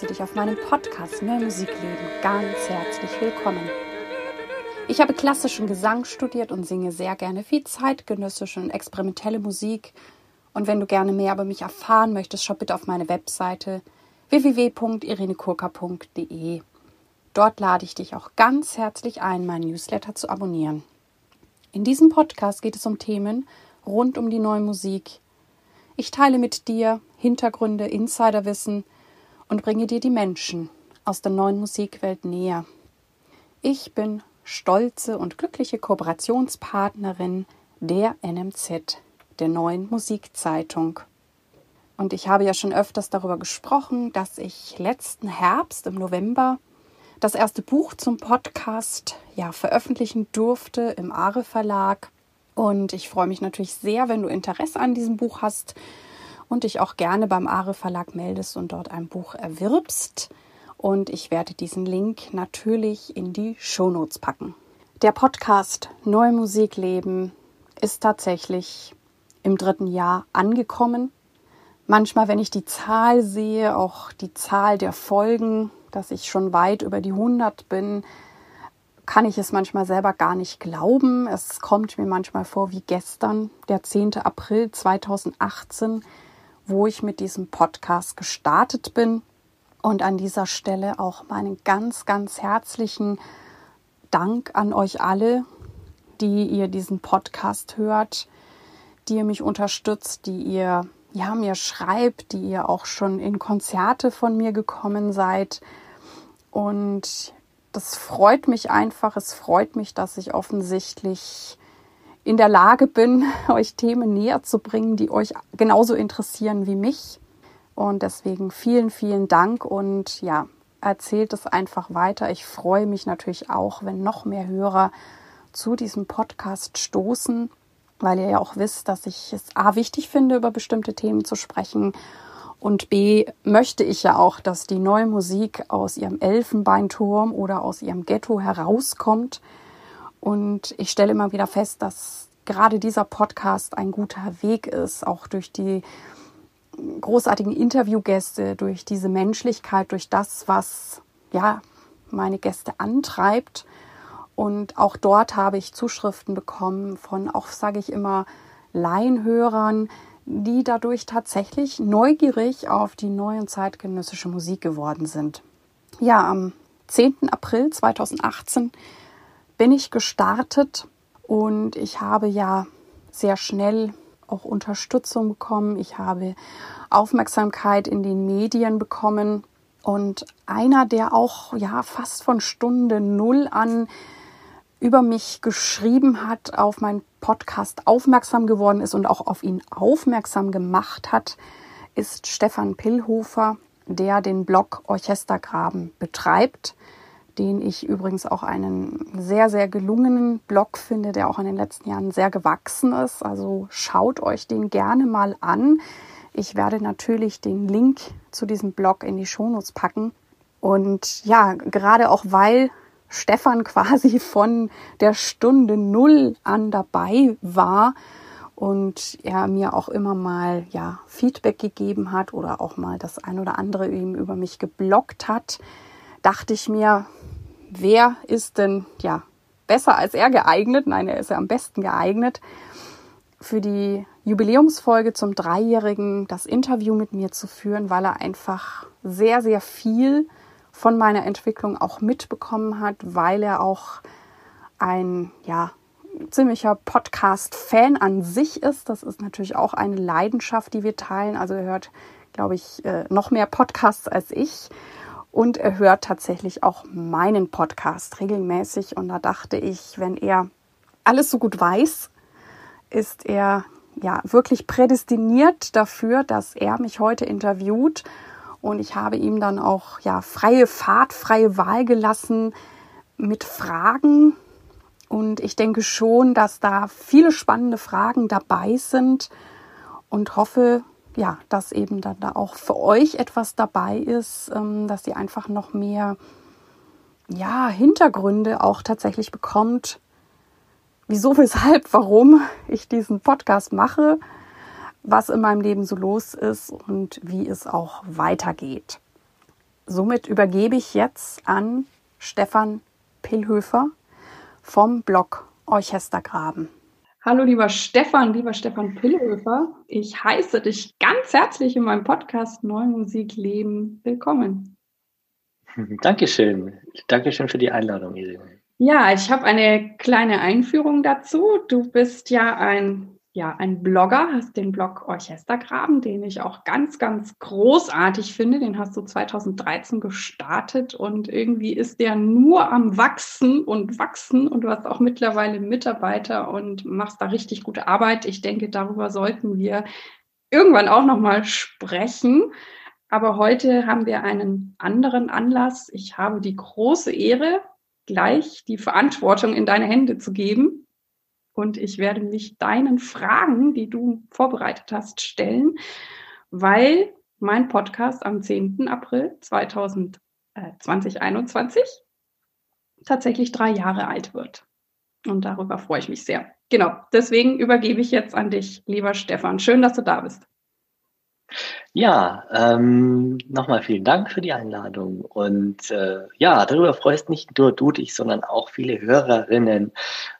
heiße dich auf meinem Podcast Mehr Musikleben ganz herzlich willkommen. Ich habe klassischen Gesang studiert und singe sehr gerne viel zeitgenössische und experimentelle Musik. Und wenn du gerne mehr über mich erfahren möchtest, schau bitte auf meine Webseite www.irenekurka.de. Dort lade ich dich auch ganz herzlich ein, meinen Newsletter zu abonnieren. In diesem Podcast geht es um Themen rund um die neue Musik. Ich teile mit dir Hintergründe, Insiderwissen und bringe dir die Menschen aus der neuen Musikwelt näher. Ich bin stolze und glückliche Kooperationspartnerin der NMZ, der neuen Musikzeitung. Und ich habe ja schon öfters darüber gesprochen, dass ich letzten Herbst im November das erste Buch zum Podcast ja veröffentlichen durfte im Are Verlag. Und ich freue mich natürlich sehr, wenn du Interesse an diesem Buch hast und dich auch gerne beim Are Verlag meldest und dort ein Buch erwirbst. Und ich werde diesen Link natürlich in die Shownotes packen. Der Podcast Neue Musik leben ist tatsächlich im dritten Jahr angekommen. Manchmal, wenn ich die Zahl sehe, auch die Zahl der Folgen, dass ich schon weit über die 100 bin, kann ich es manchmal selber gar nicht glauben. Es kommt mir manchmal vor wie gestern, der 10. April 2018, wo ich mit diesem Podcast gestartet bin. Und an dieser Stelle auch meinen ganz, ganz herzlichen Dank an euch alle, die ihr diesen Podcast hört, die ihr mich unterstützt, die ihr ja, mir schreibt, die ihr auch schon in Konzerte von mir gekommen seid. Und das freut mich einfach. Es freut mich, dass ich offensichtlich in der Lage bin, euch Themen näher zu bringen, die euch genauso interessieren wie mich. Und deswegen vielen, vielen Dank und ja, erzählt es einfach weiter. Ich freue mich natürlich auch, wenn noch mehr Hörer zu diesem Podcast stoßen weil ihr ja auch wisst, dass ich es A wichtig finde, über bestimmte Themen zu sprechen und B möchte ich ja auch, dass die neue Musik aus ihrem Elfenbeinturm oder aus ihrem Ghetto herauskommt. Und ich stelle immer wieder fest, dass gerade dieser Podcast ein guter Weg ist, auch durch die großartigen Interviewgäste, durch diese Menschlichkeit, durch das, was ja meine Gäste antreibt und auch dort habe ich Zuschriften bekommen von, auch sage ich immer, Laienhörern, die dadurch tatsächlich neugierig auf die neue und zeitgenössische Musik geworden sind. Ja, am 10. April 2018 bin ich gestartet und ich habe ja sehr schnell auch Unterstützung bekommen. Ich habe Aufmerksamkeit in den Medien bekommen und einer, der auch ja fast von Stunde Null an über mich geschrieben hat, auf meinen Podcast aufmerksam geworden ist und auch auf ihn aufmerksam gemacht hat, ist Stefan Pillhofer, der den Blog Orchestergraben betreibt, den ich übrigens auch einen sehr, sehr gelungenen Blog finde, der auch in den letzten Jahren sehr gewachsen ist. Also schaut euch den gerne mal an. Ich werde natürlich den Link zu diesem Blog in die Shownotes packen. Und ja, gerade auch weil Stefan quasi von der Stunde Null an dabei war und er mir auch immer mal ja Feedback gegeben hat oder auch mal das ein oder andere ihm über mich geblockt hat, dachte ich mir, wer ist denn ja besser als er geeignet? Nein, er ist ja am besten geeignet für die Jubiläumsfolge zum Dreijährigen das Interview mit mir zu führen, weil er einfach sehr, sehr viel von meiner Entwicklung auch mitbekommen hat, weil er auch ein, ja, ziemlicher Podcast-Fan an sich ist. Das ist natürlich auch eine Leidenschaft, die wir teilen. Also er hört, glaube ich, äh, noch mehr Podcasts als ich. Und er hört tatsächlich auch meinen Podcast regelmäßig. Und da dachte ich, wenn er alles so gut weiß, ist er ja wirklich prädestiniert dafür, dass er mich heute interviewt und ich habe ihm dann auch ja freie Fahrt, freie Wahl gelassen mit Fragen. Und ich denke schon, dass da viele spannende Fragen dabei sind und hoffe, ja, dass eben dann da auch für euch etwas dabei ist, ähm, dass ihr einfach noch mehr ja, Hintergründe auch tatsächlich bekommt, wieso, weshalb, warum ich diesen Podcast mache was in meinem Leben so los ist und wie es auch weitergeht. somit übergebe ich jetzt an Stefan Pillhöfer vom Blog Orchestergraben. Hallo lieber Stefan, lieber Stefan Pillhöfer. Ich heiße dich ganz herzlich in meinem Podcast Neue Musik Leben willkommen. Dankeschön. Dankeschön für die Einladung, Irene. Ja, ich habe eine kleine Einführung dazu. Du bist ja ein ja, ein Blogger, hast den Blog Orchestergraben, den ich auch ganz, ganz großartig finde. Den hast du 2013 gestartet und irgendwie ist der nur am Wachsen und Wachsen und du hast auch mittlerweile Mitarbeiter und machst da richtig gute Arbeit. Ich denke, darüber sollten wir irgendwann auch nochmal sprechen. Aber heute haben wir einen anderen Anlass. Ich habe die große Ehre, gleich die Verantwortung in deine Hände zu geben und ich werde mich deinen Fragen, die du vorbereitet hast, stellen, weil mein Podcast am 10. April 2021 tatsächlich drei Jahre alt wird. Und darüber freue ich mich sehr. Genau, deswegen übergebe ich jetzt an dich, lieber Stefan. Schön, dass du da bist. Ja, ähm, nochmal vielen Dank für die Einladung. Und äh, ja, darüber freust nicht nur du dich, sondern auch viele Hörerinnen,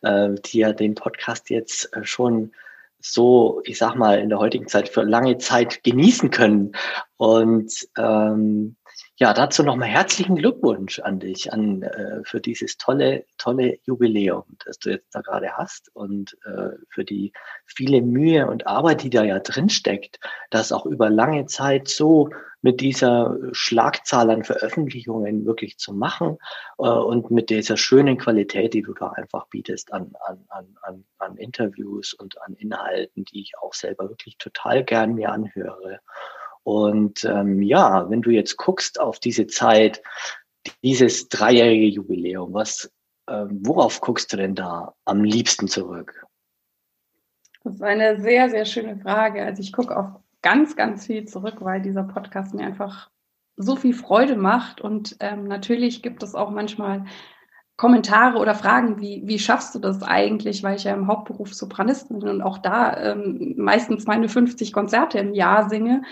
äh, die ja den Podcast jetzt äh, schon so, ich sag mal, in der heutigen Zeit für lange Zeit genießen können. Und ähm, ja, dazu nochmal herzlichen Glückwunsch an dich, an äh, für dieses tolle, tolle Jubiläum, das du jetzt da gerade hast und äh, für die viele Mühe und Arbeit, die da ja drin steckt, das auch über lange Zeit so mit dieser Schlagzahl an Veröffentlichungen wirklich zu machen äh, und mit dieser schönen Qualität, die du da einfach bietest an, an, an, an Interviews und an Inhalten, die ich auch selber wirklich total gern mir anhöre. Und ähm, ja, wenn du jetzt guckst auf diese Zeit, dieses dreijährige Jubiläum, was, ähm, worauf guckst du denn da am liebsten zurück? Das ist eine sehr, sehr schöne Frage. Also ich gucke auf ganz, ganz viel zurück, weil dieser Podcast mir einfach so viel Freude macht. Und ähm, natürlich gibt es auch manchmal Kommentare oder Fragen, wie, wie schaffst du das eigentlich, weil ich ja im Hauptberuf Sopranistin bin und auch da ähm, meistens meine 50 Konzerte im Jahr singe.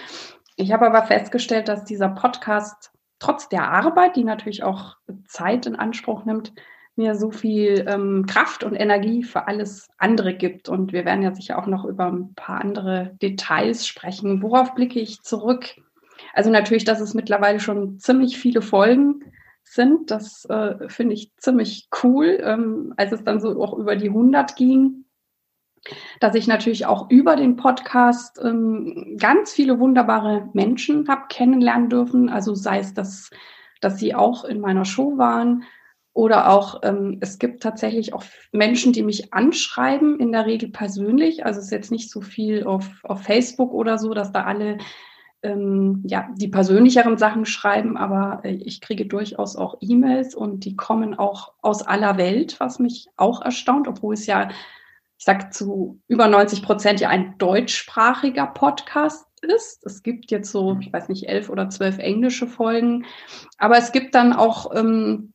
Ich habe aber festgestellt, dass dieser Podcast trotz der Arbeit, die natürlich auch Zeit in Anspruch nimmt, mir so viel ähm, Kraft und Energie für alles andere gibt. Und wir werden ja sicher auch noch über ein paar andere Details sprechen. Worauf blicke ich zurück? Also natürlich, dass es mittlerweile schon ziemlich viele Folgen sind. Das äh, finde ich ziemlich cool. Ähm, als es dann so auch über die 100 ging, dass ich natürlich auch über den Podcast ähm, ganz viele wunderbare Menschen habe kennenlernen dürfen. Also sei es, dass, dass sie auch in meiner Show waren oder auch ähm, es gibt tatsächlich auch Menschen, die mich anschreiben, in der Regel persönlich. Also es ist jetzt nicht so viel auf, auf Facebook oder so, dass da alle ähm, ja, die persönlicheren Sachen schreiben, aber äh, ich kriege durchaus auch E-Mails und die kommen auch aus aller Welt, was mich auch erstaunt, obwohl es ja ich sage zu über 90 Prozent ja ein deutschsprachiger Podcast ist. Es gibt jetzt so, ich weiß nicht, elf oder zwölf englische Folgen, aber es gibt dann auch ähm,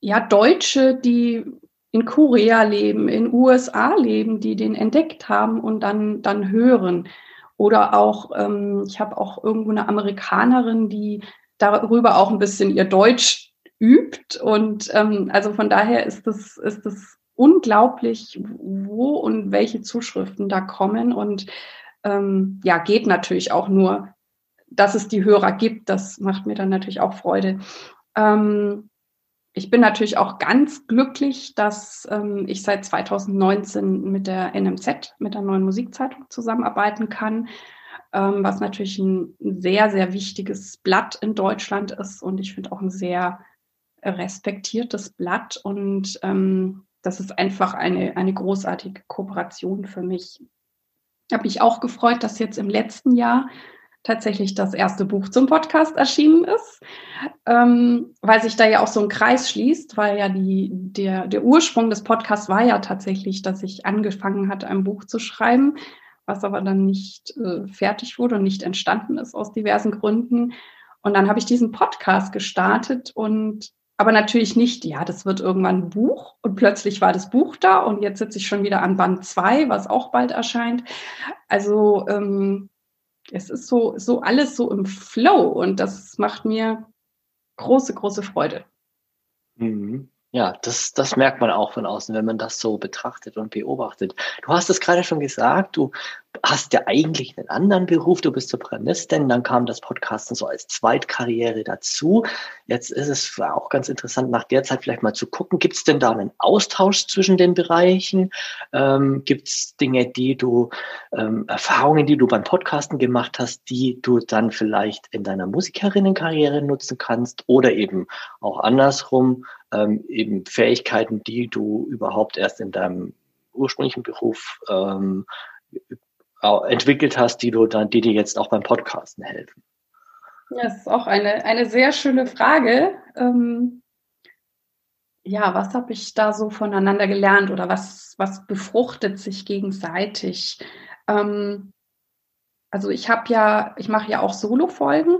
ja Deutsche, die in Korea leben, in USA leben, die den entdeckt haben und dann dann hören. Oder auch, ähm, ich habe auch irgendwo eine Amerikanerin, die darüber auch ein bisschen ihr Deutsch übt. Und ähm, also von daher ist das, ist das unglaublich, wo und welche Zuschriften da kommen. Und ähm, ja, geht natürlich auch nur, dass es die Hörer gibt. Das macht mir dann natürlich auch Freude. Ähm, ich bin natürlich auch ganz glücklich, dass ähm, ich seit 2019 mit der NMZ, mit der neuen Musikzeitung zusammenarbeiten kann, ähm, was natürlich ein sehr, sehr wichtiges Blatt in Deutschland ist und ich finde auch ein sehr respektiertes Blatt und ähm, das ist einfach eine, eine großartige Kooperation für mich. Ich habe mich auch gefreut, dass jetzt im letzten Jahr tatsächlich das erste Buch zum Podcast erschienen ist, ähm, weil sich da ja auch so ein Kreis schließt, weil ja die, der, der Ursprung des Podcasts war ja tatsächlich, dass ich angefangen hatte, ein Buch zu schreiben, was aber dann nicht äh, fertig wurde und nicht entstanden ist aus diversen Gründen. Und dann habe ich diesen Podcast gestartet und aber natürlich nicht, ja, das wird irgendwann ein Buch und plötzlich war das Buch da und jetzt sitze ich schon wieder an Band 2, was auch bald erscheint. Also ähm, es ist so, so alles so im Flow und das macht mir große, große Freude. Mhm. Ja, das, das merkt man auch von außen, wenn man das so betrachtet und beobachtet. Du hast es gerade schon gesagt, du hast ja eigentlich einen anderen Beruf, du bist Sopranistin, dann kam das Podcasten so als Zweitkarriere dazu. Jetzt ist es auch ganz interessant, nach der Zeit vielleicht mal zu gucken, gibt es denn da einen Austausch zwischen den Bereichen? Ähm, gibt es Dinge, die du, ähm, Erfahrungen, die du beim Podcasten gemacht hast, die du dann vielleicht in deiner Musikerinnenkarriere nutzen kannst oder eben auch andersrum? Ähm, eben Fähigkeiten, die du überhaupt erst in deinem ursprünglichen Beruf ähm, entwickelt hast, die du dann, die dir jetzt auch beim Podcasten helfen? Das ist auch eine, eine sehr schöne Frage. Ähm, ja, was habe ich da so voneinander gelernt oder was, was befruchtet sich gegenseitig? Ähm, also ich habe ja, ich mache ja auch Solo-Folgen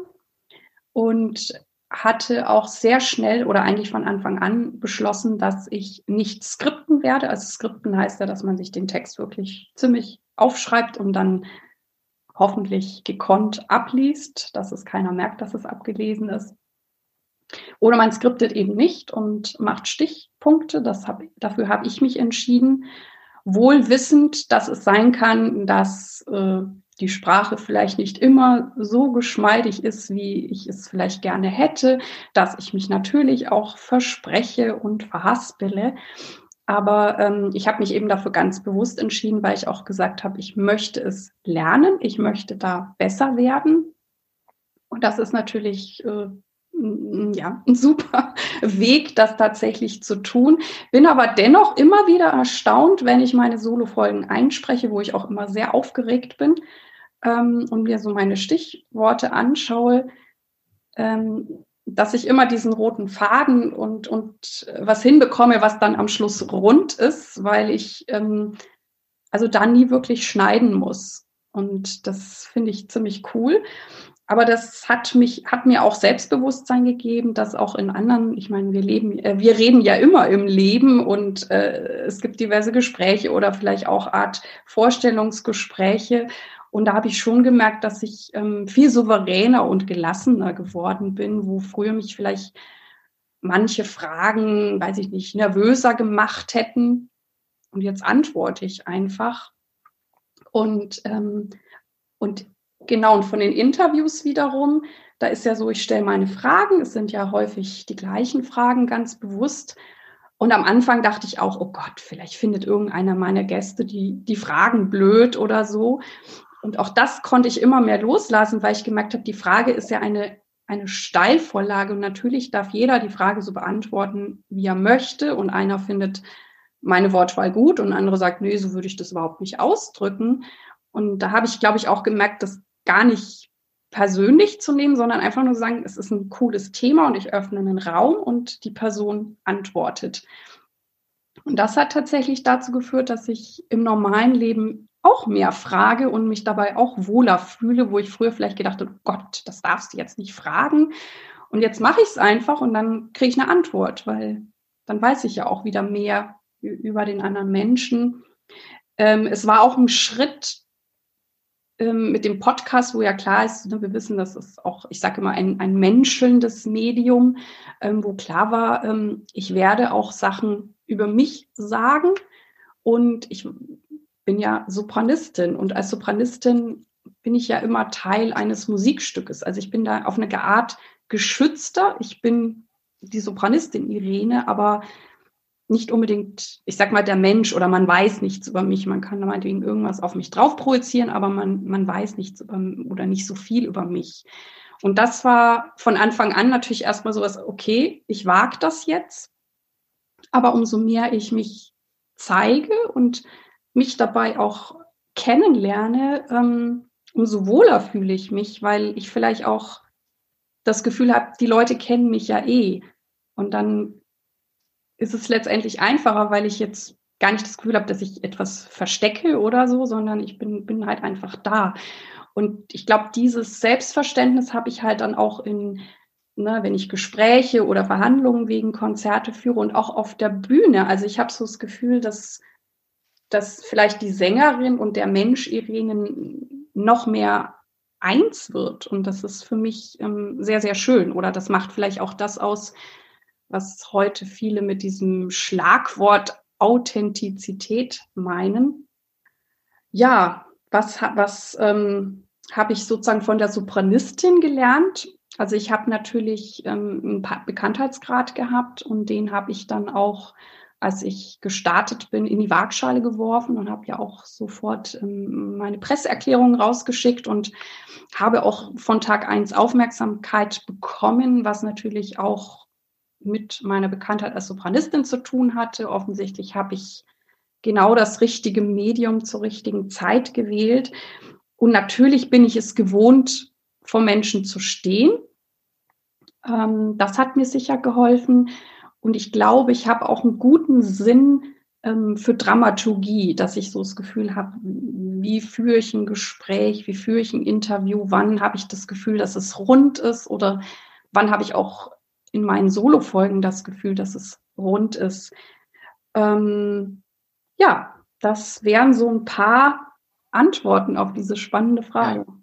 und hatte auch sehr schnell oder eigentlich von Anfang an beschlossen, dass ich nicht skripten werde. Also skripten heißt ja, dass man sich den Text wirklich ziemlich aufschreibt und dann hoffentlich gekonnt abliest, dass es keiner merkt, dass es abgelesen ist. Oder man skriptet eben nicht und macht Stichpunkte. Das hab, dafür habe ich mich entschieden, wohl wissend, dass es sein kann, dass äh, die Sprache vielleicht nicht immer so geschmeidig ist, wie ich es vielleicht gerne hätte, dass ich mich natürlich auch verspreche und verhaspele. Aber ähm, ich habe mich eben dafür ganz bewusst entschieden, weil ich auch gesagt habe, ich möchte es lernen, ich möchte da besser werden. Und das ist natürlich äh, ja, ein super Weg, das tatsächlich zu tun. Bin aber dennoch immer wieder erstaunt, wenn ich meine Solo-Folgen einspreche, wo ich auch immer sehr aufgeregt bin, ähm, und mir so meine Stichworte anschaue, ähm, dass ich immer diesen roten Faden und, und was hinbekomme, was dann am Schluss rund ist, weil ich ähm, also da nie wirklich schneiden muss. Und das finde ich ziemlich cool. Aber das hat mich, hat mir auch Selbstbewusstsein gegeben, dass auch in anderen, ich meine, wir leben, äh, wir reden ja immer im Leben und äh, es gibt diverse Gespräche oder vielleicht auch Art Vorstellungsgespräche. Und da habe ich schon gemerkt, dass ich ähm, viel souveräner und gelassener geworden bin, wo früher mich vielleicht manche Fragen, weiß ich nicht, nervöser gemacht hätten. Und jetzt antworte ich einfach. Und, ähm, und genau, und von den Interviews wiederum, da ist ja so, ich stelle meine Fragen, es sind ja häufig die gleichen Fragen ganz bewusst. Und am Anfang dachte ich auch, oh Gott, vielleicht findet irgendeiner meiner Gäste die, die Fragen blöd oder so. Und auch das konnte ich immer mehr loslassen, weil ich gemerkt habe, die Frage ist ja eine, eine Steilvorlage. Und natürlich darf jeder die Frage so beantworten, wie er möchte. Und einer findet meine Wortwahl gut und andere sagt, nee, so würde ich das überhaupt nicht ausdrücken. Und da habe ich, glaube ich, auch gemerkt, das gar nicht persönlich zu nehmen, sondern einfach nur sagen, es ist ein cooles Thema und ich öffne einen Raum und die Person antwortet. Und das hat tatsächlich dazu geführt, dass ich im normalen Leben auch mehr frage und mich dabei auch wohler fühle, wo ich früher vielleicht gedacht habe, Gott, das darfst du jetzt nicht fragen. Und jetzt mache ich es einfach und dann kriege ich eine Antwort, weil dann weiß ich ja auch wieder mehr über den anderen Menschen. Ähm, es war auch ein Schritt ähm, mit dem Podcast, wo ja klar ist, ne, wir wissen, das ist auch, ich sage immer, ein, ein menschelndes Medium, ähm, wo klar war, ähm, ich werde auch Sachen über mich sagen und ich bin ja Sopranistin und als Sopranistin bin ich ja immer Teil eines Musikstückes. Also ich bin da auf eine Art geschützter. Ich bin die Sopranistin Irene, aber nicht unbedingt, ich sag mal, der Mensch oder man weiß nichts über mich. Man kann meinetwegen irgendwas auf mich drauf projizieren, aber man, man weiß nichts über, oder nicht so viel über mich. Und das war von Anfang an natürlich erstmal sowas, okay, ich wage das jetzt. Aber umso mehr ich mich zeige und mich dabei auch kennenlerne, ähm, umso wohler fühle ich mich, weil ich vielleicht auch das Gefühl habe, die Leute kennen mich ja eh. Und dann ist es letztendlich einfacher, weil ich jetzt gar nicht das Gefühl habe, dass ich etwas verstecke oder so, sondern ich bin, bin halt einfach da. Und ich glaube, dieses Selbstverständnis habe ich halt dann auch in, ne, wenn ich Gespräche oder Verhandlungen wegen Konzerte führe und auch auf der Bühne. Also ich habe so das Gefühl, dass dass vielleicht die Sängerin und der Mensch Irene noch mehr eins wird. Und das ist für mich ähm, sehr, sehr schön. Oder das macht vielleicht auch das aus, was heute viele mit diesem Schlagwort Authentizität meinen. Ja, was, was ähm, habe ich sozusagen von der Sopranistin gelernt? Also ich habe natürlich ähm, einen Bekanntheitsgrad gehabt und den habe ich dann auch, als ich gestartet bin, in die Waagschale geworfen und habe ja auch sofort ähm, meine Presseerklärung rausgeschickt und habe auch von Tag eins Aufmerksamkeit bekommen, was natürlich auch mit meiner Bekanntheit als Sopranistin zu tun hatte. Offensichtlich habe ich genau das richtige Medium zur richtigen Zeit gewählt. Und natürlich bin ich es gewohnt, vor Menschen zu stehen. Ähm, das hat mir sicher geholfen. Und ich glaube, ich habe auch einen guten Sinn ähm, für Dramaturgie, dass ich so das Gefühl habe, wie führe ich ein Gespräch, wie führe ich ein Interview, wann habe ich das Gefühl, dass es rund ist oder wann habe ich auch in meinen Solo-Folgen das Gefühl, dass es rund ist. Ähm, ja, das wären so ein paar Antworten auf diese spannende Frage. Ja,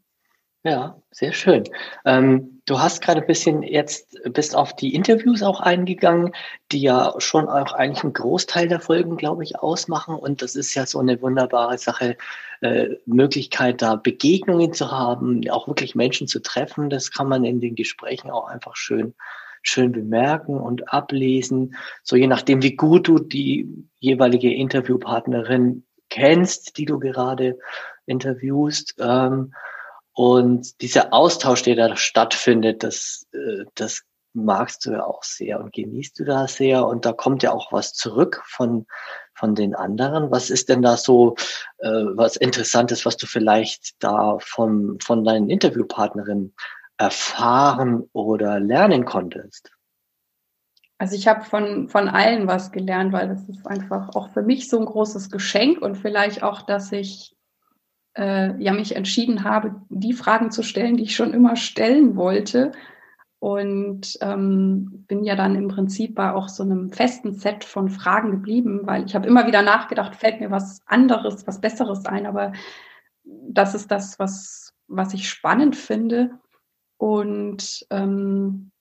sehr schön. Ähm, du hast gerade ein bisschen jetzt bist auf die Interviews auch eingegangen, die ja schon auch eigentlich einen Großteil der Folgen, glaube ich, ausmachen. Und das ist ja so eine wunderbare Sache, äh, Möglichkeit, da Begegnungen zu haben, auch wirklich Menschen zu treffen. Das kann man in den Gesprächen auch einfach schön schön bemerken und ablesen, so je nachdem, wie gut du die jeweilige Interviewpartnerin kennst, die du gerade interviewst. Ähm, und dieser Austausch, der da stattfindet, das, äh, das magst du ja auch sehr und genießt du da sehr. Und da kommt ja auch was zurück von, von den anderen. Was ist denn da so äh, was Interessantes, was du vielleicht da von, von deinen Interviewpartnerinnen erfahren oder lernen konntest? Also ich habe von, von allen was gelernt, weil das ist einfach auch für mich so ein großes Geschenk und vielleicht auch, dass ich äh, ja mich entschieden habe, die Fragen zu stellen, die ich schon immer stellen wollte. Und ähm, bin ja dann im Prinzip bei auch so einem festen Set von Fragen geblieben, weil ich habe immer wieder nachgedacht, fällt mir was anderes, was Besseres ein. Aber das ist das, was, was ich spannend finde. Und ähm,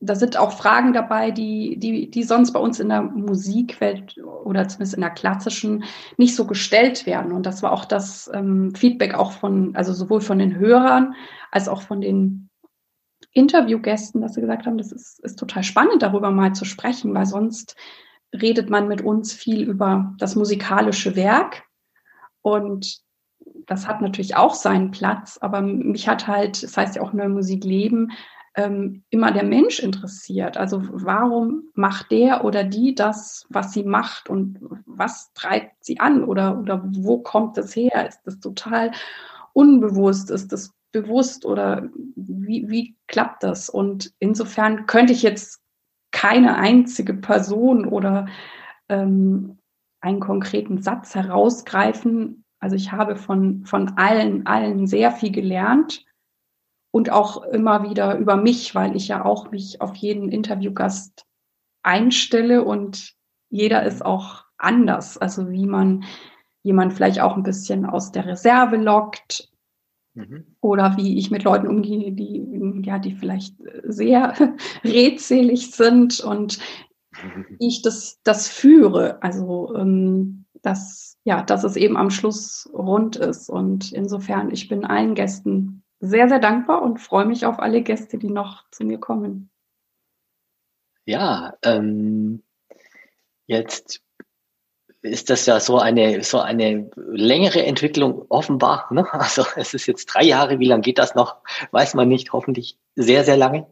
da sind auch Fragen dabei, die, die, die sonst bei uns in der Musikwelt oder zumindest in der klassischen nicht so gestellt werden. Und das war auch das ähm, Feedback auch von, also sowohl von den Hörern als auch von den Interviewgästen, dass sie gesagt haben, das ist, ist total spannend, darüber mal zu sprechen, weil sonst redet man mit uns viel über das musikalische Werk. Und das hat natürlich auch seinen Platz, aber mich hat halt, das heißt ja auch Neue Musik leben, ähm, immer der Mensch interessiert. Also warum macht der oder die das, was sie macht und was treibt sie an oder, oder wo kommt das her? Ist das total unbewusst? Ist das bewusst oder wie, wie klappt das? Und insofern könnte ich jetzt keine einzige Person oder ähm, einen konkreten Satz herausgreifen, also ich habe von, von allen, allen sehr viel gelernt und auch immer wieder über mich, weil ich ja auch mich auf jeden Interviewgast einstelle und jeder ist auch anders. Also wie man jemand vielleicht auch ein bisschen aus der Reserve lockt mhm. oder wie ich mit Leuten umgehe, die, ja, die vielleicht sehr redselig sind und wie ich das, das führe. Also ähm, dass, ja, dass es eben am Schluss rund ist. Und insofern, ich bin allen Gästen sehr, sehr dankbar und freue mich auf alle Gäste, die noch zu mir kommen. Ja, ähm, jetzt ist das ja so eine, so eine längere Entwicklung offenbar. Ne? Also es ist jetzt drei Jahre, wie lange geht das noch? Weiß man nicht, hoffentlich sehr, sehr lange.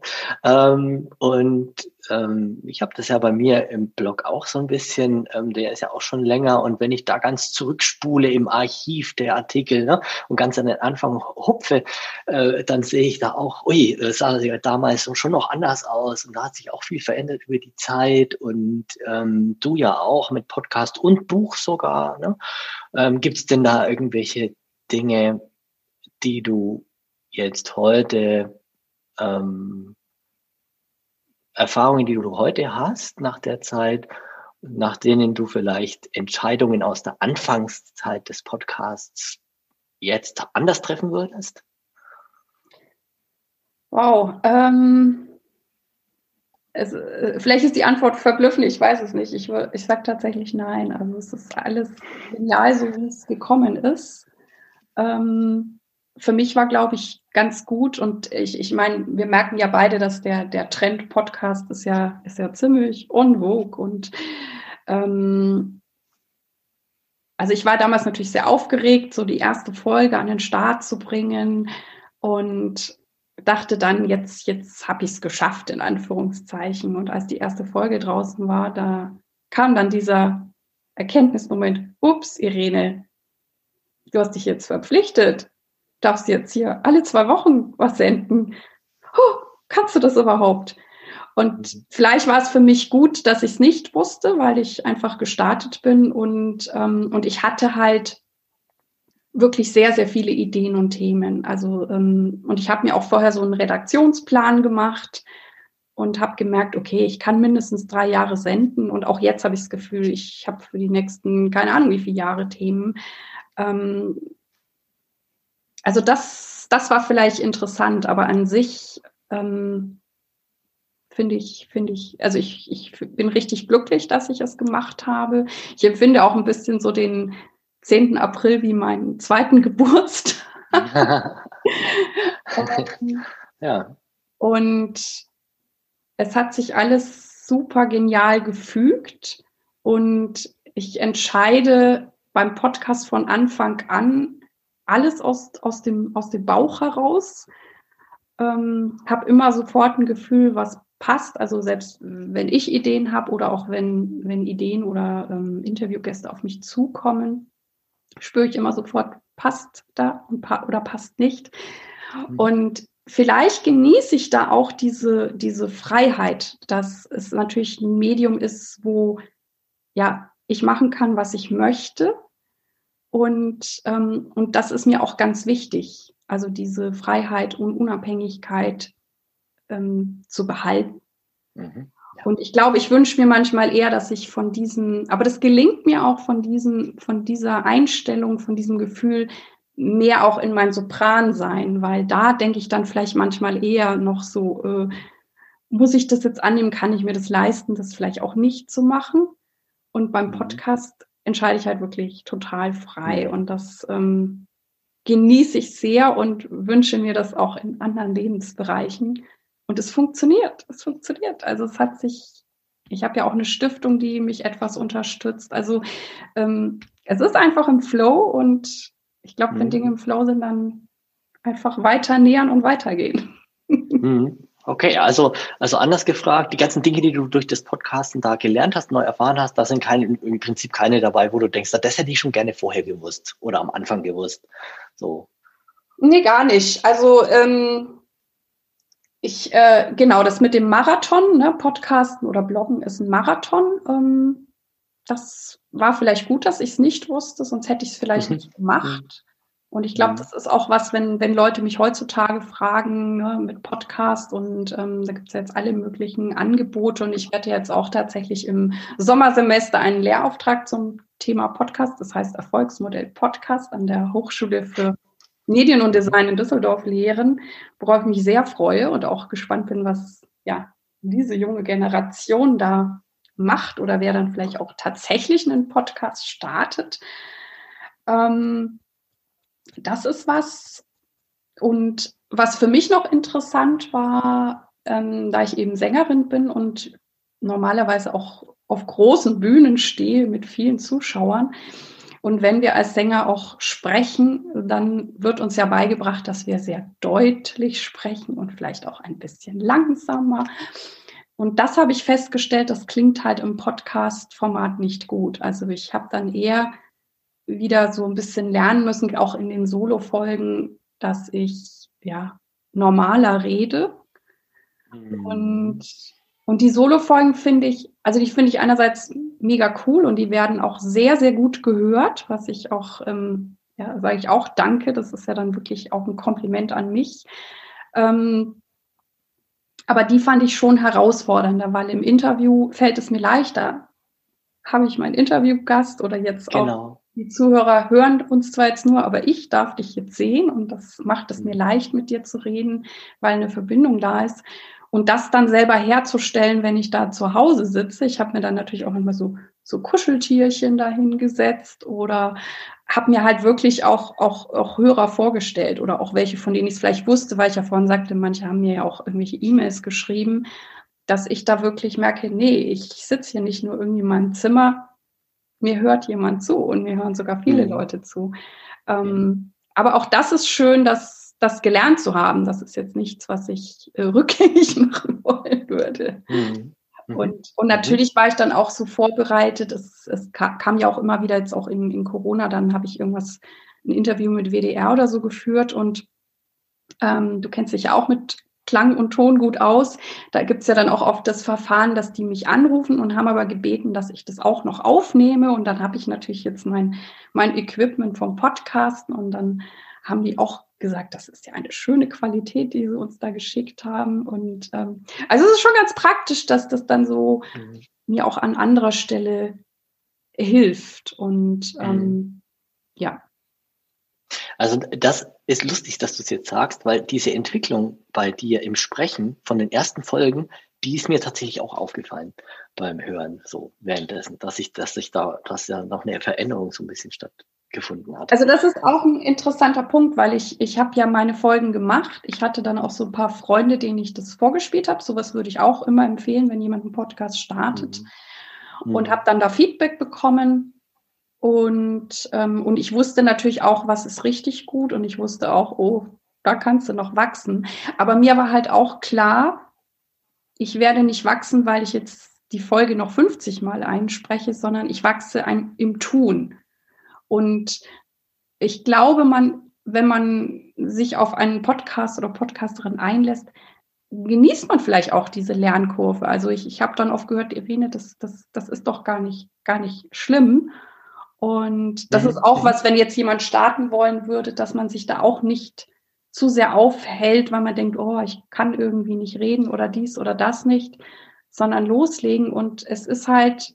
Ähm, und ähm, ich habe das ja bei mir im Blog auch so ein bisschen, ähm, der ist ja auch schon länger und wenn ich da ganz zurückspule im Archiv der Artikel ne, und ganz an den Anfang hupfe, äh, dann sehe ich da auch, ui, das sah ja damals schon noch anders aus und da hat sich auch viel verändert über die Zeit und ähm, du ja auch mit Podcast und Buch sogar. Ne? Ähm, Gibt es denn da irgendwelche Dinge, die du jetzt heute ähm, Erfahrungen, die du heute hast nach der Zeit, nach denen du vielleicht Entscheidungen aus der Anfangszeit des Podcasts jetzt anders treffen würdest? Wow. Ähm, es, äh, vielleicht ist die Antwort verblüffend, ich weiß es nicht. Ich, ich sage tatsächlich nein. Also es ist alles genial, so wie es gekommen ist. Ähm, für mich war, glaube ich, ganz gut und ich, ich meine, wir merken ja beide, dass der, der Trend-Podcast ist ja, ist ja ziemlich unwog und ähm, also ich war damals natürlich sehr aufgeregt, so die erste Folge an den Start zu bringen und dachte dann, jetzt, jetzt habe ich es geschafft, in Anführungszeichen. Und als die erste Folge draußen war, da kam dann dieser Erkenntnismoment, ups, Irene, du hast dich jetzt verpflichtet, darfst jetzt hier alle zwei Wochen was senden. Oh, kannst du das überhaupt? Und mhm. vielleicht war es für mich gut, dass ich es nicht wusste, weil ich einfach gestartet bin und, ähm, und ich hatte halt wirklich sehr, sehr viele Ideen und Themen. Also, ähm, und ich habe mir auch vorher so einen Redaktionsplan gemacht und habe gemerkt, okay, ich kann mindestens drei Jahre senden und auch jetzt habe ich das Gefühl, ich habe für die nächsten, keine Ahnung, wie viele Jahre Themen. Ähm, also das, das war vielleicht interessant, aber an sich ähm, finde ich, finde ich, also ich, ich bin richtig glücklich, dass ich es gemacht habe. Ich empfinde auch ein bisschen so den 10. April wie meinen zweiten Geburtstag. ja. Und es hat sich alles super genial gefügt und ich entscheide beim Podcast von Anfang an alles aus, aus, dem, aus dem Bauch heraus. Ähm, habe immer sofort ein Gefühl, was passt. Also selbst wenn ich Ideen habe oder auch wenn, wenn Ideen oder ähm, Interviewgäste auf mich zukommen, spüre ich immer sofort, passt da pa oder passt nicht. Mhm. Und vielleicht genieße ich da auch diese, diese Freiheit, dass es natürlich ein Medium ist, wo ja ich machen kann, was ich möchte. Und, ähm, und das ist mir auch ganz wichtig, also diese Freiheit und Unabhängigkeit ähm, zu behalten. Mhm. Und ich glaube, ich wünsche mir manchmal eher, dass ich von diesem, aber das gelingt mir auch von diesem, von dieser Einstellung, von diesem Gefühl, mehr auch in mein Sopran sein, weil da denke ich dann vielleicht manchmal eher noch so, äh, muss ich das jetzt annehmen, kann ich mir das leisten, das vielleicht auch nicht zu machen. Und beim mhm. Podcast entscheide ich halt wirklich total frei und das ähm, genieße ich sehr und wünsche mir das auch in anderen Lebensbereichen. Und es funktioniert, es funktioniert. Also es hat sich, ich habe ja auch eine Stiftung, die mich etwas unterstützt. Also ähm, es ist einfach im Flow und ich glaube, wenn mhm. Dinge im Flow sind, dann einfach weiter nähern und weitergehen. Mhm. Okay, also, also anders gefragt, die ganzen Dinge, die du durch das Podcasten da gelernt hast, neu erfahren hast, da sind keine, im Prinzip keine dabei, wo du denkst, das hätte ich schon gerne vorher gewusst oder am Anfang gewusst. So. Nee, gar nicht. Also ähm, ich, äh, genau, das mit dem Marathon, ne, Podcasten oder Bloggen ist ein Marathon. Ähm, das war vielleicht gut, dass ich es nicht wusste, sonst hätte ich es vielleicht mhm. nicht gemacht. Und ich glaube, mhm. das ist auch was, wenn, wenn Leute mich heutzutage fragen ne, mit Podcast und ähm, da gibt es jetzt alle möglichen Angebote und ich werde jetzt auch tatsächlich im Sommersemester einen Lehrauftrag zum Thema Podcast, das heißt Erfolgsmodell Podcast an der Hochschule für Medien und Design in Düsseldorf lehren, worauf ich mich sehr freue und auch gespannt bin, was ja diese junge Generation da macht oder wer dann vielleicht auch tatsächlich einen Podcast startet. Ähm, das ist was. Und was für mich noch interessant war, ähm, da ich eben Sängerin bin und normalerweise auch auf großen Bühnen stehe mit vielen Zuschauern, und wenn wir als Sänger auch sprechen, dann wird uns ja beigebracht, dass wir sehr deutlich sprechen und vielleicht auch ein bisschen langsamer. Und das habe ich festgestellt, das klingt halt im Podcast-Format nicht gut. Also ich habe dann eher wieder so ein bisschen lernen müssen, auch in den Solo-Folgen, dass ich ja normaler rede. Mhm. Und und die Solo-Folgen finde ich, also die finde ich einerseits mega cool und die werden auch sehr, sehr gut gehört, was ich auch, ähm, ja, sage ich auch danke. Das ist ja dann wirklich auch ein Kompliment an mich. Ähm, aber die fand ich schon herausfordernder, weil im Interview fällt es mir leichter. Habe ich meinen Interviewgast oder jetzt genau. auch die Zuhörer hören uns zwar jetzt nur, aber ich darf dich jetzt sehen und das macht es mir leicht, mit dir zu reden, weil eine Verbindung da ist. Und das dann selber herzustellen, wenn ich da zu Hause sitze. Ich habe mir dann natürlich auch immer so, so Kuscheltierchen dahingesetzt oder habe mir halt wirklich auch, auch, auch Hörer vorgestellt oder auch welche, von denen ich es vielleicht wusste, weil ich ja vorhin sagte, manche haben mir ja auch irgendwelche E-Mails geschrieben, dass ich da wirklich merke, nee, ich sitze hier nicht nur irgendwie in meinem Zimmer, mir hört jemand zu und mir hören sogar viele mhm. Leute zu. Ähm, aber auch das ist schön, dass das gelernt zu haben. Das ist jetzt nichts, was ich äh, rückgängig machen wollen würde. Mhm. mhm. Und, und natürlich war ich dann auch so vorbereitet. Es, es kam ja auch immer wieder jetzt auch in, in Corona, dann habe ich irgendwas, ein Interview mit WDR oder so geführt und ähm, du kennst dich ja auch mit Klang und Ton gut aus. Da gibt es ja dann auch oft das Verfahren, dass die mich anrufen und haben aber gebeten, dass ich das auch noch aufnehme. Und dann habe ich natürlich jetzt mein, mein Equipment vom Podcasten und dann haben die auch gesagt, das ist ja eine schöne Qualität, die sie uns da geschickt haben. Und ähm, also es ist schon ganz praktisch, dass das dann so mhm. mir auch an anderer Stelle hilft. Und ähm, mhm. ja. Also das ist lustig, dass du es jetzt sagst, weil diese Entwicklung bei dir im Sprechen von den ersten Folgen, die ist mir tatsächlich auch aufgefallen beim Hören, so währenddessen, dass ich, dass ich da, dass ja noch eine Veränderung so ein bisschen statt, gefunden hat. Also das ist auch ein interessanter Punkt, weil ich, ich habe ja meine Folgen gemacht. Ich hatte dann auch so ein paar Freunde, denen ich das vorgespielt habe. Sowas würde ich auch immer empfehlen, wenn jemand einen Podcast startet. Mhm. Und habe dann da Feedback bekommen. Und, ähm, und ich wusste natürlich auch, was ist richtig gut. Und ich wusste auch, oh, da kannst du noch wachsen. Aber mir war halt auch klar, ich werde nicht wachsen, weil ich jetzt die Folge noch 50 Mal einspreche, sondern ich wachse ein, im Tun. Und ich glaube, man, wenn man sich auf einen Podcast oder Podcasterin einlässt, genießt man vielleicht auch diese Lernkurve. Also ich, ich habe dann oft gehört, Irene, das, das, das ist doch gar nicht, gar nicht schlimm. Und das ist auch was, wenn jetzt jemand starten wollen würde, dass man sich da auch nicht zu sehr aufhält, weil man denkt, oh, ich kann irgendwie nicht reden oder dies oder das nicht, sondern loslegen. Und es ist halt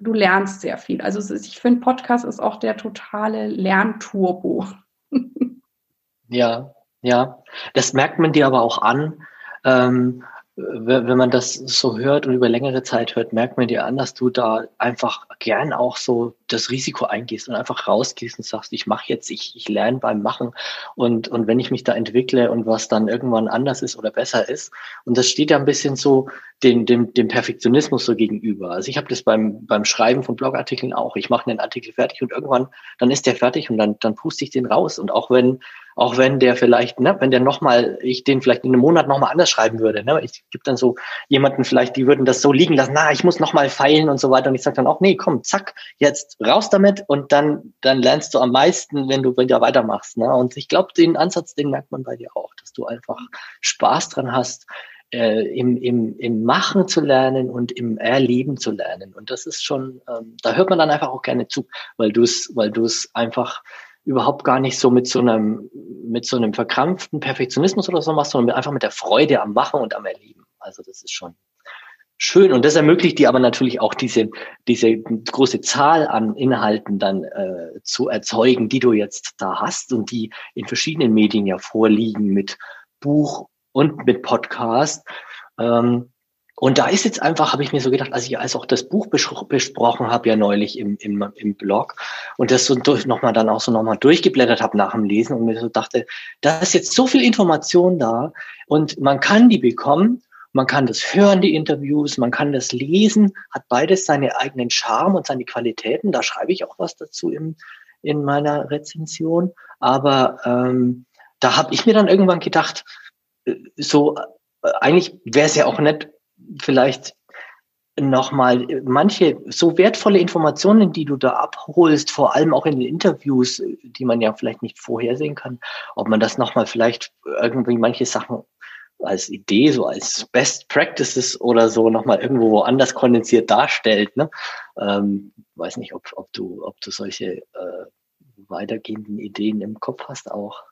du lernst sehr viel. Also ist, ich finde, Podcast ist auch der totale Lernturbo. ja, ja. Das merkt man dir aber auch an. Ähm, wenn man das so hört und über längere Zeit hört, merkt man dir an, dass du da einfach gern auch so das Risiko eingehst und einfach rausgehst und sagst, ich mache jetzt, ich, ich lerne beim Machen und, und wenn ich mich da entwickle und was dann irgendwann anders ist oder besser ist. Und das steht ja ein bisschen so dem, dem, dem Perfektionismus so gegenüber. Also ich habe das beim, beim Schreiben von Blogartikeln auch. Ich mache einen Artikel fertig und irgendwann, dann ist der fertig und dann, dann puste ich den raus. Und auch wenn auch wenn der vielleicht, ne, wenn der nochmal, ich den vielleicht in einem Monat nochmal anders schreiben würde, ne, ich gibt dann so jemanden vielleicht, die würden das so liegen lassen, na, ich muss nochmal feilen und so weiter und ich sage dann auch, nee, komm, zack, jetzt raus damit und dann, dann lernst du am meisten, wenn du wieder weitermachst, ne, und ich glaube, den Ansatz, den merkt man bei dir auch, dass du einfach Spaß dran hast, äh, im, im, im Machen zu lernen und im Erleben zu lernen. Und das ist schon, ähm, da hört man dann einfach auch gerne zu, weil du es, weil du einfach überhaupt gar nicht so mit so einem, mit so einem verkrampften Perfektionismus oder so machst, sondern einfach mit der Freude am Machen und am Erleben. Also das ist schon schön und das ermöglicht dir aber natürlich auch diese, diese große Zahl an Inhalten dann äh, zu erzeugen, die du jetzt da hast und die in verschiedenen Medien ja vorliegen mit Buch und mit Podcast. Ähm, und da ist jetzt einfach, habe ich mir so gedacht, als ich als auch das Buch besprochen habe, ja neulich im, im, im Blog und das so durch, nochmal dann auch so nochmal durchgeblättert habe nach dem Lesen und mir so dachte, da ist jetzt so viel Information da und man kann die bekommen, man kann das hören, die Interviews, man kann das lesen, hat beides seine eigenen Charme und seine Qualitäten. Da schreibe ich auch was dazu im, in meiner Rezension. Aber ähm, da habe ich mir dann irgendwann gedacht, äh, so äh, eigentlich wäre es ja auch nett, vielleicht nochmal manche so wertvolle Informationen, die du da abholst, vor allem auch in den Interviews, die man ja vielleicht nicht vorhersehen kann, ob man das nochmal vielleicht irgendwie manche Sachen als Idee, so als Best Practices oder so nochmal irgendwo woanders kondensiert darstellt. Ne? Ähm, weiß nicht, ob, ob, du, ob du solche äh, weitergehenden Ideen im Kopf hast auch.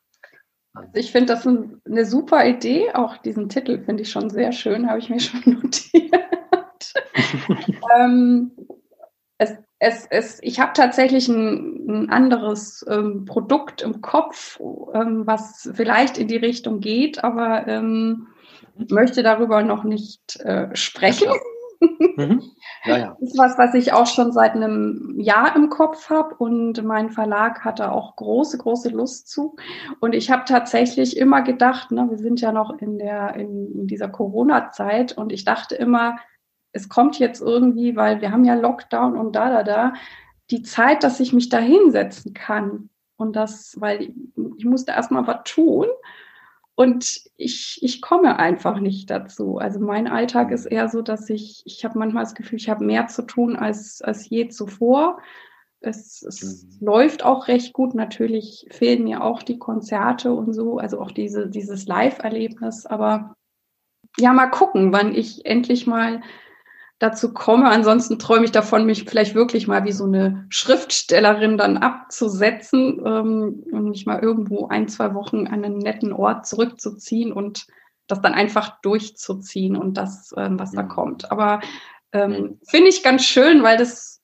Also ich finde das eine super Idee. Auch diesen Titel finde ich schon sehr schön, habe ich mir schon notiert. ähm, es, es, es, ich habe tatsächlich ein, ein anderes ähm, Produkt im Kopf, ähm, was vielleicht in die Richtung geht, aber ähm, möchte darüber noch nicht äh, sprechen. Mhm. Ja, ja. Das ist was, was ich auch schon seit einem Jahr im Kopf habe und mein Verlag hatte auch große, große Lust zu. Und ich habe tatsächlich immer gedacht, ne, wir sind ja noch in der in dieser Corona-Zeit und ich dachte immer, es kommt jetzt irgendwie, weil wir haben ja Lockdown und da, da, da, die Zeit, dass ich mich da hinsetzen kann. Und das, weil ich, ich musste erstmal was tun. Und ich, ich komme einfach nicht dazu. Also mein Alltag ist eher so, dass ich, ich habe manchmal das Gefühl, ich habe mehr zu tun als, als je zuvor. Es, es mhm. läuft auch recht gut. Natürlich fehlen mir auch die Konzerte und so, also auch diese, dieses Live-Erlebnis. Aber ja, mal gucken, wann ich endlich mal dazu komme. Ansonsten träume ich davon, mich vielleicht wirklich mal wie so eine Schriftstellerin dann abzusetzen ähm, und mich mal irgendwo ein, zwei Wochen an einen netten Ort zurückzuziehen und das dann einfach durchzuziehen und das, ähm, was da kommt. Aber ähm, finde ich ganz schön, weil das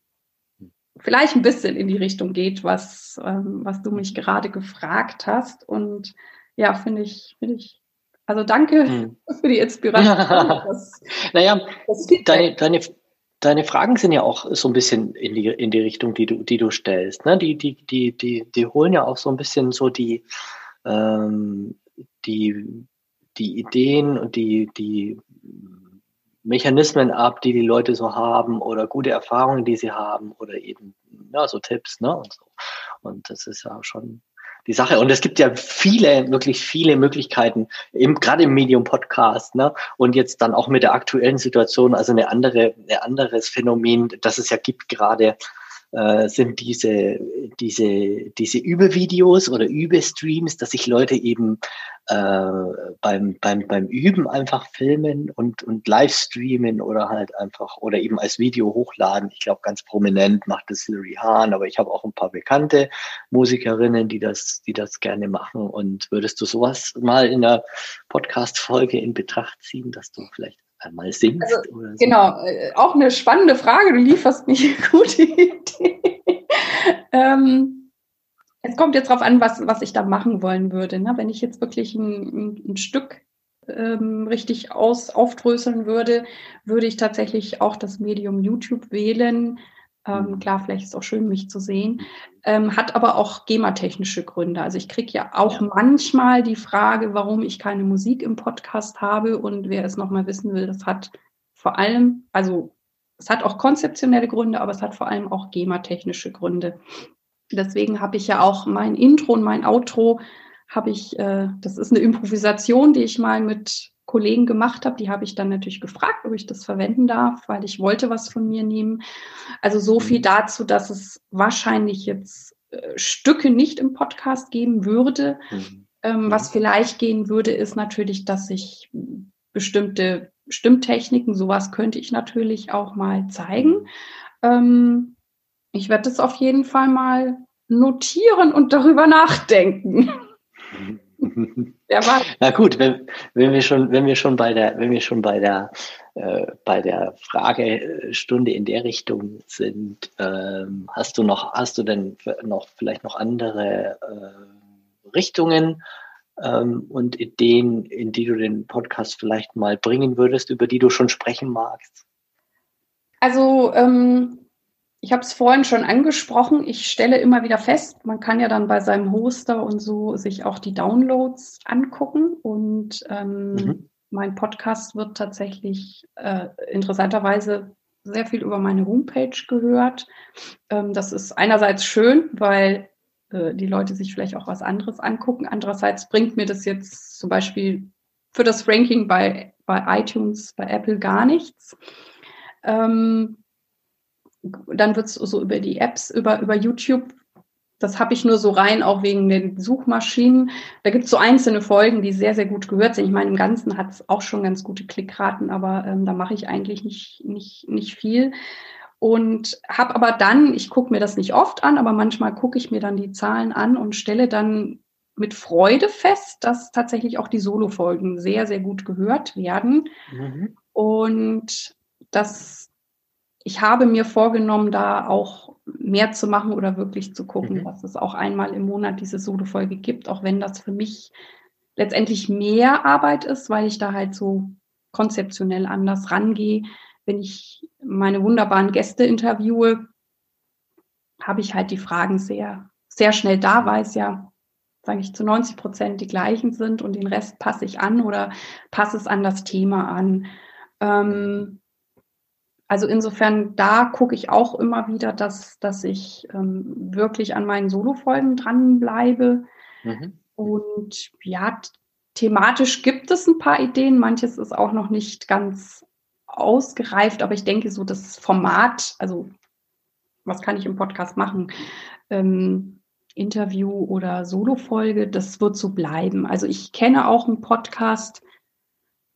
vielleicht ein bisschen in die Richtung geht, was, ähm, was du mich gerade gefragt hast. Und ja, finde ich, finde ich also danke hm. für die Inspiration. Das, naja, das deine, deine, deine Fragen sind ja auch so ein bisschen in die, in die Richtung, die du, die du stellst. Ne? Die, die, die, die, die holen ja auch so ein bisschen so die, ähm, die, die Ideen und die, die Mechanismen ab, die die Leute so haben oder gute Erfahrungen, die sie haben oder eben ja, so Tipps ne? und so. Und das ist ja schon die Sache. Und es gibt ja viele, wirklich viele Möglichkeiten, im, gerade im Medium-Podcast, ne? Und jetzt dann auch mit der aktuellen Situation, also eine andere, ein anderes Phänomen, das es ja gibt gerade, äh, sind diese, diese, diese Übevideos oder Übestreams, dass sich Leute eben äh, beim, beim, beim Üben einfach filmen und, und live streamen oder halt einfach oder eben als Video hochladen. Ich glaube, ganz prominent macht das Hilary Hahn, aber ich habe auch ein paar bekannte Musikerinnen, die das, die das gerne machen. Und würdest du sowas mal in der Podcast-Folge in Betracht ziehen, dass du vielleicht einmal singst? Also, so? Genau, äh, auch eine spannende Frage. Du lieferst mich eine gute Idee. ähm, es kommt jetzt darauf an, was, was ich da machen wollen würde. Ne? Wenn ich jetzt wirklich ein, ein Stück ähm, richtig aus, aufdröseln würde, würde ich tatsächlich auch das Medium YouTube wählen. Ähm, mhm. klar, vielleicht ist es auch schön, mich zu sehen. Ähm, hat aber auch GEMA-technische Gründe. Also ich kriege ja auch ja. manchmal die Frage, warum ich keine Musik im Podcast habe. Und wer es nochmal wissen will, das hat vor allem, also es hat auch konzeptionelle Gründe, aber es hat vor allem auch GEMA-technische Gründe. Deswegen habe ich ja auch mein Intro und mein Outro habe ich, äh, das ist eine Improvisation, die ich mal mit Kollegen gemacht habe. Die habe ich dann natürlich gefragt, ob ich das verwenden darf, weil ich wollte was von mir nehmen. Also so viel mhm. dazu, dass es wahrscheinlich jetzt äh, Stücke nicht im Podcast geben würde. Mhm. Ähm, was mhm. vielleicht gehen würde, ist natürlich, dass ich bestimmte Stimmtechniken, sowas könnte ich natürlich auch mal zeigen. Ähm, ich werde das auf jeden Fall mal notieren und darüber nachdenken. Na gut, wenn, wenn, wir schon, wenn wir schon bei der, wenn wir schon bei der, äh, bei der Fragestunde in der Richtung sind, ähm, hast du noch, hast du denn noch vielleicht noch andere äh, Richtungen ähm, und Ideen, in die du den Podcast vielleicht mal bringen würdest, über die du schon sprechen magst? Also ähm, ich habe es vorhin schon angesprochen. Ich stelle immer wieder fest, man kann ja dann bei seinem Hoster und so sich auch die Downloads angucken. Und ähm, mhm. mein Podcast wird tatsächlich äh, interessanterweise sehr viel über meine Homepage gehört. Ähm, das ist einerseits schön, weil äh, die Leute sich vielleicht auch was anderes angucken. Andererseits bringt mir das jetzt zum Beispiel für das Ranking bei, bei iTunes, bei Apple gar nichts. Ähm, dann wird es so über die Apps, über, über YouTube. Das habe ich nur so rein, auch wegen den Suchmaschinen. Da gibt es so einzelne Folgen, die sehr, sehr gut gehört sind. Ich meine, im Ganzen hat es auch schon ganz gute Klickraten, aber ähm, da mache ich eigentlich nicht, nicht, nicht viel. Und habe aber dann, ich gucke mir das nicht oft an, aber manchmal gucke ich mir dann die Zahlen an und stelle dann mit Freude fest, dass tatsächlich auch die Solo-Folgen sehr, sehr gut gehört werden. Mhm. Und das ich habe mir vorgenommen, da auch mehr zu machen oder wirklich zu gucken, mhm. dass es auch einmal im Monat diese Solo-Folge gibt, auch wenn das für mich letztendlich mehr Arbeit ist, weil ich da halt so konzeptionell anders rangehe. Wenn ich meine wunderbaren Gäste interviewe, habe ich halt die Fragen sehr, sehr schnell da, weil es ja, sage ich, zu 90 Prozent die gleichen sind und den Rest passe ich an oder passe es an das Thema an. Ähm, also insofern, da gucke ich auch immer wieder, dass, dass ich ähm, wirklich an meinen Solo-Folgen dranbleibe. Mhm. Und ja, thematisch gibt es ein paar Ideen. Manches ist auch noch nicht ganz ausgereift, aber ich denke so das Format, also was kann ich im Podcast machen? Ähm, Interview oder Solo-Folge, das wird so bleiben. Also ich kenne auch einen Podcast,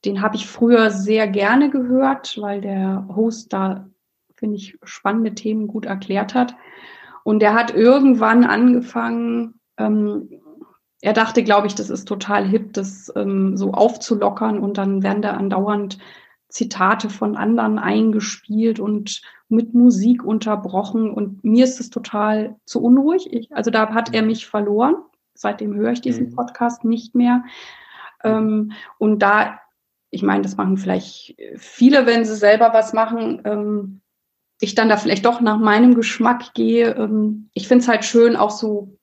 den habe ich früher sehr gerne gehört, weil der Host da, finde ich, spannende Themen gut erklärt hat. Und der hat irgendwann angefangen, ähm, er dachte, glaube ich, das ist total hip, das ähm, so aufzulockern und dann werden da andauernd Zitate von anderen eingespielt und mit Musik unterbrochen und mir ist es total zu unruhig. Ich, also da hat er mich verloren. Seitdem höre ich diesen mhm. Podcast nicht mehr. Ähm, und da ich meine, das machen vielleicht viele, wenn sie selber was machen. Ähm, ich dann da vielleicht doch nach meinem Geschmack gehe. Ähm, ich finde es halt schön, auch so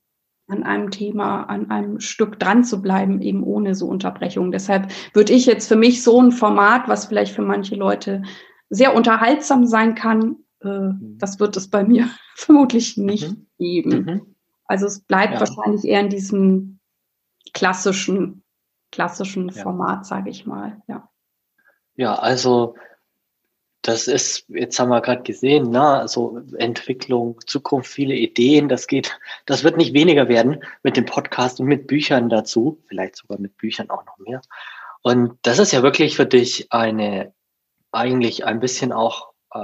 an einem Thema, an einem Stück dran zu bleiben, eben ohne so Unterbrechung. Deshalb würde ich jetzt für mich so ein Format, was vielleicht für manche Leute sehr unterhaltsam sein kann, äh, mhm. das wird es bei mir vermutlich nicht mhm. geben. Mhm. Also es bleibt ja. wahrscheinlich eher in diesem klassischen klassischen ja. Format, sage ich mal. Ja. ja, also das ist, jetzt haben wir gerade gesehen, na, also Entwicklung, Zukunft, viele Ideen, das geht, das wird nicht weniger werden mit dem Podcast und mit Büchern dazu, vielleicht sogar mit Büchern auch noch mehr. Und das ist ja wirklich für dich eine, eigentlich ein bisschen auch, äh,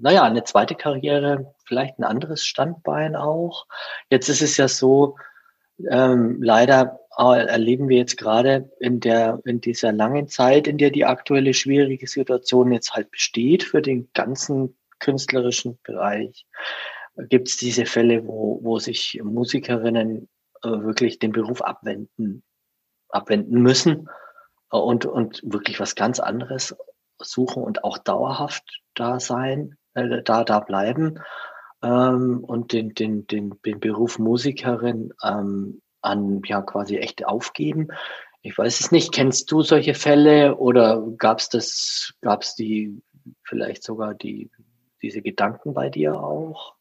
naja, eine zweite Karriere, vielleicht ein anderes Standbein auch. Jetzt ist es ja so, ähm, leider erleben wir jetzt gerade in der, in dieser langen Zeit, in der die aktuelle schwierige Situation jetzt halt besteht für den ganzen künstlerischen Bereich, gibt es diese Fälle, wo, wo sich Musikerinnen äh, wirklich den Beruf abwenden, abwenden müssen äh, und, und wirklich was ganz anderes suchen und auch dauerhaft da sein, äh, da, da bleiben ähm, und den, den, den, den Beruf Musikerin ähm, an ja quasi echt aufgeben. Ich weiß es nicht. Kennst du solche Fälle oder gab es das, gab es die vielleicht sogar die diese Gedanken bei dir auch?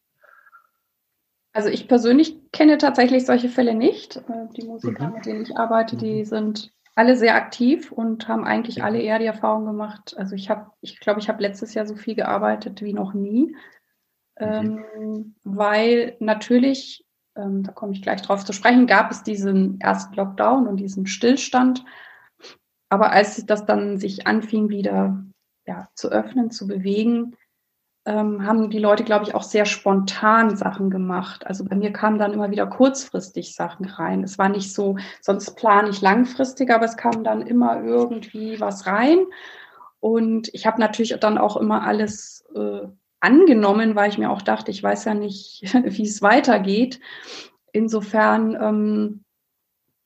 Also ich persönlich kenne tatsächlich solche Fälle nicht. Äh, die Musiker, mhm. mit denen ich arbeite, die mhm. sind alle sehr aktiv und haben eigentlich alle eher die Erfahrung gemacht. Also ich habe, ich glaube, ich habe letztes Jahr so viel gearbeitet wie noch nie, mhm. ähm, weil natürlich ähm, da komme ich gleich drauf zu sprechen, gab es diesen ersten Lockdown und diesen Stillstand. Aber als das dann sich anfing, wieder ja, zu öffnen, zu bewegen, ähm, haben die Leute, glaube ich, auch sehr spontan Sachen gemacht. Also bei mir kamen dann immer wieder kurzfristig Sachen rein. Es war nicht so, sonst plane ich langfristig, aber es kam dann immer irgendwie was rein. Und ich habe natürlich dann auch immer alles äh, angenommen, weil ich mir auch dachte, ich weiß ja nicht, wie es weitergeht. Insofern ähm,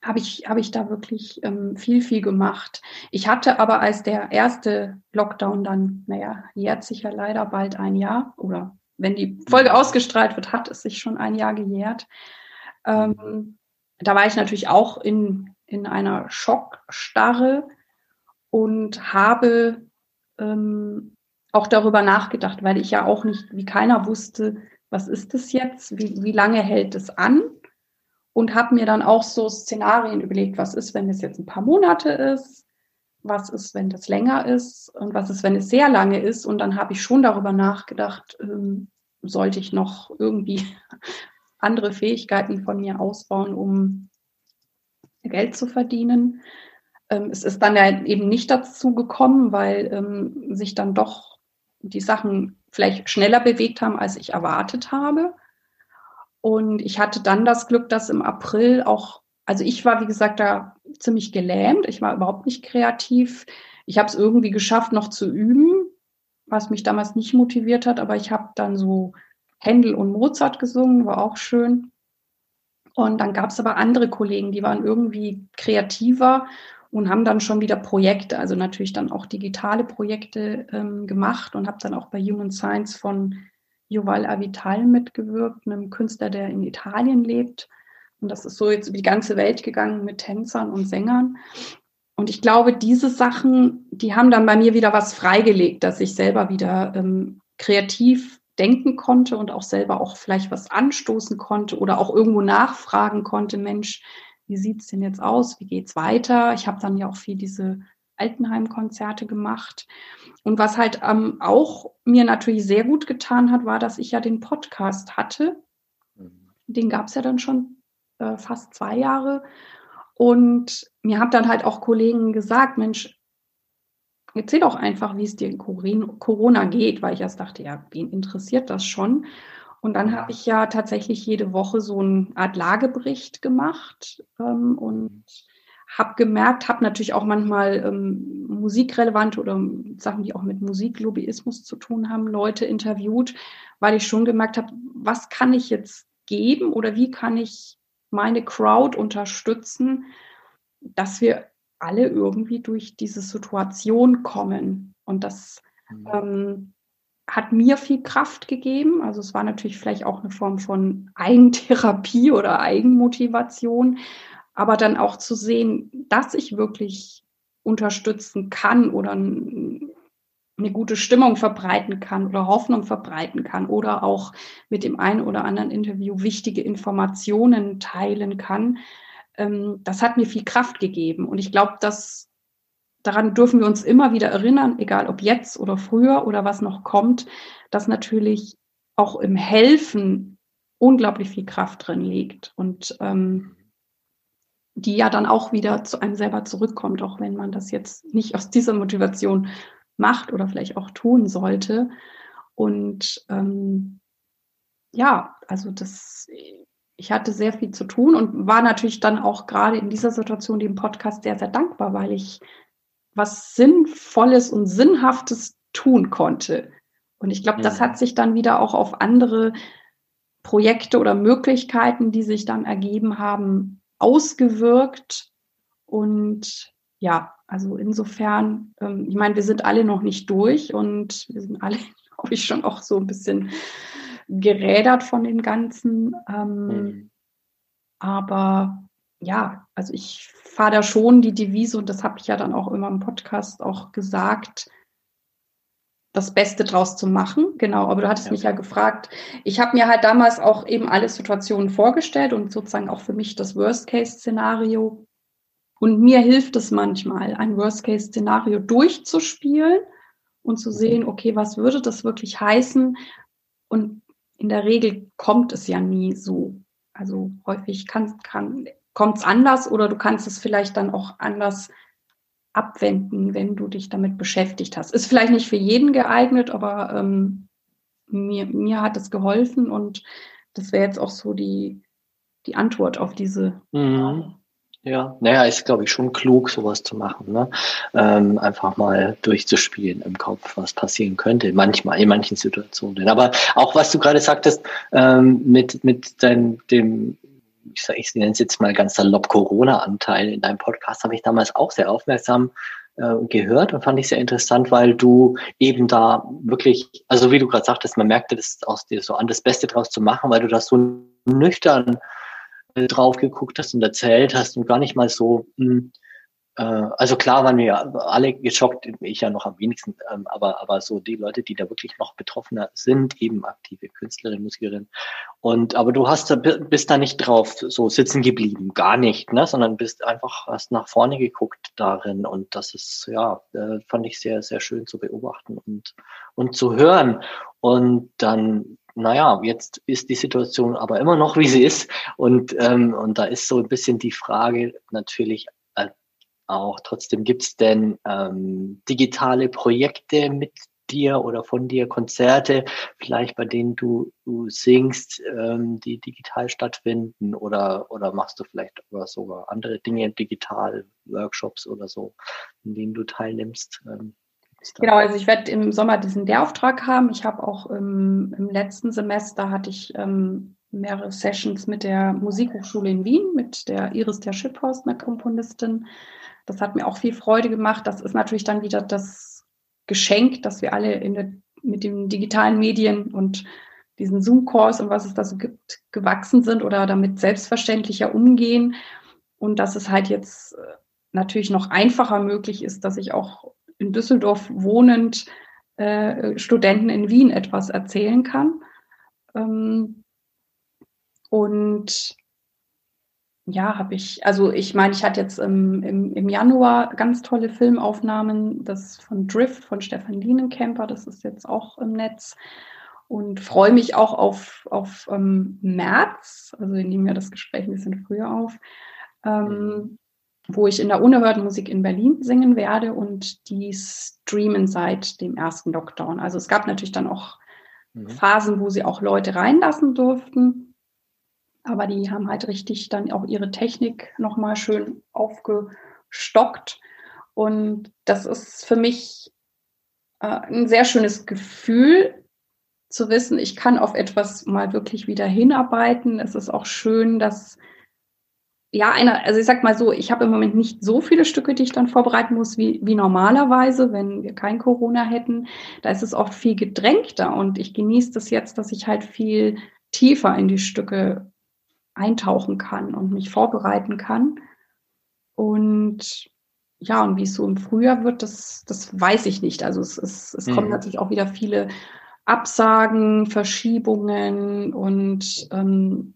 habe ich, hab ich da wirklich ähm, viel, viel gemacht. Ich hatte aber als der erste Lockdown dann, naja, jährt sich ja leider bald ein Jahr oder wenn die Folge ausgestrahlt wird, hat es sich schon ein Jahr gejährt. Ähm, da war ich natürlich auch in, in einer Schockstarre und habe ähm, auch darüber nachgedacht, weil ich ja auch nicht, wie keiner wusste, was ist das jetzt, wie, wie lange hält es an? Und habe mir dann auch so Szenarien überlegt, was ist, wenn es jetzt ein paar Monate ist, was ist, wenn das länger ist? Und was ist, wenn es sehr lange ist? Und dann habe ich schon darüber nachgedacht, ähm, sollte ich noch irgendwie andere Fähigkeiten von mir ausbauen, um Geld zu verdienen. Ähm, es ist dann ja eben nicht dazu gekommen, weil ähm, sich dann doch die Sachen vielleicht schneller bewegt haben, als ich erwartet habe. Und ich hatte dann das Glück, dass im April auch, also ich war, wie gesagt, da ziemlich gelähmt. Ich war überhaupt nicht kreativ. Ich habe es irgendwie geschafft, noch zu üben. was mich damals nicht motiviert hat, aber ich habe dann so Händel und Mozart gesungen, war auch schön. Und dann gab es aber andere Kollegen, die waren irgendwie kreativer und haben dann schon wieder Projekte, also natürlich dann auch digitale Projekte ähm, gemacht und habe dann auch bei Human Science von Yuval Avital mitgewirkt, einem Künstler, der in Italien lebt. Und das ist so jetzt über die ganze Welt gegangen mit Tänzern und Sängern. Und ich glaube, diese Sachen, die haben dann bei mir wieder was freigelegt, dass ich selber wieder ähm, kreativ denken konnte und auch selber auch vielleicht was anstoßen konnte oder auch irgendwo nachfragen konnte, Mensch, wie sieht's denn jetzt aus? Wie geht's weiter? Ich habe dann ja auch viel diese Altenheim-Konzerte gemacht. Und was halt ähm, auch mir natürlich sehr gut getan hat, war, dass ich ja den Podcast hatte. Mhm. Den gab es ja dann schon äh, fast zwei Jahre. Und mir haben dann halt auch Kollegen gesagt, Mensch, erzähl doch einfach, wie es dir in Corona geht, weil ich erst dachte, ja, wen interessiert das schon? Und dann habe ich ja tatsächlich jede Woche so eine Art Lagebericht gemacht ähm, und habe gemerkt, habe natürlich auch manchmal ähm, musikrelevante oder Sachen, die auch mit Musiklobbyismus zu tun haben, Leute interviewt, weil ich schon gemerkt habe, was kann ich jetzt geben oder wie kann ich meine Crowd unterstützen, dass wir alle irgendwie durch diese Situation kommen. Und das mhm. ähm, hat mir viel Kraft gegeben. Also es war natürlich vielleicht auch eine Form von Eigentherapie oder Eigenmotivation, aber dann auch zu sehen, dass ich wirklich unterstützen kann oder eine gute Stimmung verbreiten kann oder Hoffnung verbreiten kann oder auch mit dem einen oder anderen Interview wichtige Informationen teilen kann. Ähm, das hat mir viel Kraft gegeben. Und ich glaube, dass daran dürfen wir uns immer wieder erinnern, egal ob jetzt oder früher oder was noch kommt, dass natürlich auch im Helfen unglaublich viel Kraft drin liegt. Und ähm, die ja dann auch wieder zu einem selber zurückkommt, auch wenn man das jetzt nicht aus dieser Motivation macht oder vielleicht auch tun sollte. Und ähm, ja, also das, ich hatte sehr viel zu tun und war natürlich dann auch gerade in dieser Situation dem Podcast sehr, sehr dankbar, weil ich was Sinnvolles und Sinnhaftes tun konnte. Und ich glaube, das hat sich dann wieder auch auf andere Projekte oder Möglichkeiten, die sich dann ergeben haben, ausgewirkt. Und ja, also insofern, ähm, ich meine, wir sind alle noch nicht durch und wir sind alle, glaube ich, schon auch so ein bisschen gerädert von dem Ganzen. Ähm, mhm. Aber ja, also ich fahre da schon die Devise und das habe ich ja dann auch immer im Podcast auch gesagt, das Beste draus zu machen. Genau, aber du hattest ja. mich ja gefragt. Ich habe mir halt damals auch eben alle Situationen vorgestellt und sozusagen auch für mich das Worst-Case-Szenario. Und mir hilft es manchmal, ein Worst-Case-Szenario durchzuspielen und zu sehen, mhm. okay, was würde das wirklich heißen? Und in der Regel kommt es ja nie so. Also häufig kann, kann, kommt es anders oder du kannst es vielleicht dann auch anders abwenden, wenn du dich damit beschäftigt hast. Ist vielleicht nicht für jeden geeignet, aber ähm, mir, mir hat es geholfen und das wäre jetzt auch so die, die Antwort auf diese. Mhm. Ja, naja, ist, glaube ich, schon klug, sowas zu machen. Ne? Ähm, einfach mal durchzuspielen im Kopf, was passieren könnte, manchmal, in manchen Situationen. Aber auch was du gerade sagtest, ähm, mit, mit dein, dem ich, sag, ich nenne es jetzt mal ganz salopp Corona-Anteil in deinem Podcast, habe ich damals auch sehr aufmerksam äh, gehört und fand ich sehr interessant, weil du eben da wirklich, also wie du gerade sagtest, man merkte das aus dir so an, das Beste draus zu machen, weil du das so nüchtern äh, drauf geguckt hast und erzählt hast und gar nicht mal so, mh, hm, also klar waren wir alle geschockt, ich ja noch am wenigsten, ähm, aber, aber so die Leute, die da wirklich noch betroffener sind, eben aktive Künstlerinnen, Musikerinnen. Und aber du hast da, bist da nicht drauf so sitzen geblieben, gar nicht, ne, sondern bist einfach, hast nach vorne geguckt darin und das ist, ja, äh, fand ich sehr, sehr schön zu beobachten und, und zu hören. Und dann naja, jetzt ist die Situation aber immer noch, wie sie ist. Und, ähm, und da ist so ein bisschen die Frage natürlich auch. Trotzdem gibt es denn ähm, digitale Projekte mit dir oder von dir, Konzerte, vielleicht bei denen du, du singst, ähm, die digital stattfinden oder, oder machst du vielleicht sogar andere Dinge digital, Workshops oder so, in denen du teilnimmst? Ähm, Genau, also ich werde im Sommer diesen Lehrauftrag haben. Ich habe auch im, im, letzten Semester hatte ich ähm, mehrere Sessions mit der Musikhochschule in Wien, mit der Iris der Schipphorst, einer Komponistin. Das hat mir auch viel Freude gemacht. Das ist natürlich dann wieder das Geschenk, dass wir alle der, mit den digitalen Medien und diesen Zoom-Calls und was es da so gibt, gewachsen sind oder damit selbstverständlicher umgehen. Und dass es halt jetzt äh, natürlich noch einfacher möglich ist, dass ich auch in Düsseldorf wohnend äh, Studenten in Wien etwas erzählen kann. Ähm, und ja, habe ich, also ich meine, ich hatte jetzt im, im, im Januar ganz tolle Filmaufnahmen, das von Drift von Stefan Lienenkemper, das ist jetzt auch im Netz und freue mich auch auf, auf ähm, März, also wir nehmen ja das Gespräch ein bisschen früher auf, ähm, mhm. wo ich in der Unerhörten Musik in Berlin singen werde und die streamen seit dem ersten Lockdown. Also es gab natürlich dann auch mhm. Phasen, wo sie auch Leute reinlassen durften, aber die haben halt richtig dann auch ihre Technik nochmal schön aufgestockt und das ist für mich äh, ein sehr schönes Gefühl, zu wissen, ich kann auf etwas mal wirklich wieder hinarbeiten. Es ist auch schön, dass ja, einer, also ich sag mal so, ich habe im Moment nicht so viele Stücke, die ich dann vorbereiten muss, wie, wie normalerweise, wenn wir kein Corona hätten. Da ist es oft viel gedrängter und ich genieße das jetzt, dass ich halt viel tiefer in die Stücke eintauchen kann und mich vorbereiten kann. Und ja, und wie es so im Frühjahr wird, das, das weiß ich nicht. Also es, es, es mhm. kommen natürlich auch wieder viele Absagen, Verschiebungen und ähm,